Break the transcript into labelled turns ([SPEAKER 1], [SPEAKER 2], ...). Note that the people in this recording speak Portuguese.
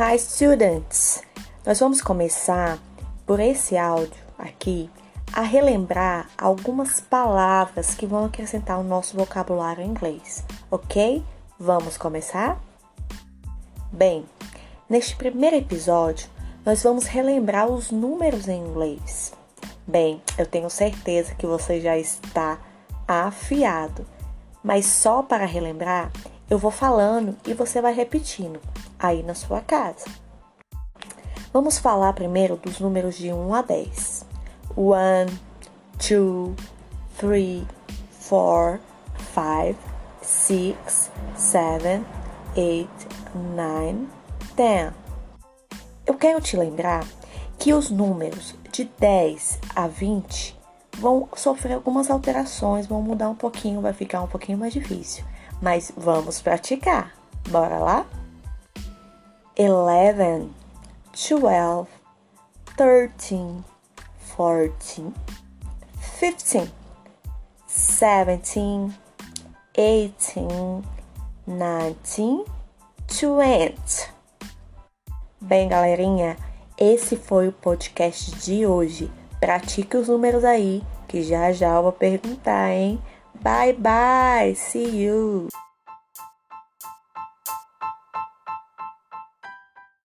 [SPEAKER 1] Hi students! Nós vamos começar por esse áudio aqui a relembrar algumas palavras que vão acrescentar ao nosso vocabulário em inglês, ok? Vamos começar? Bem, neste primeiro episódio nós vamos relembrar os números em inglês. Bem, eu tenho certeza que você já está afiado, mas só para relembrar, eu vou falando e você vai repetindo aí na sua casa. Vamos falar primeiro dos números de 1 a 10. 1, 2, 3, 4, 5, 6, 7, 8, 9, 10. Eu quero te lembrar que os números de 10 a 20 vão sofrer algumas alterações, vão mudar um pouquinho, vai ficar um pouquinho mais difícil. Mas vamos praticar. Bora lá? 11, 12, 13, 14, 15, 17, 18, 19, 20. Bem, galerinha, esse foi o podcast de hoje. Pratique os números aí, que já já eu vou perguntar, hein? Bye bye, see you.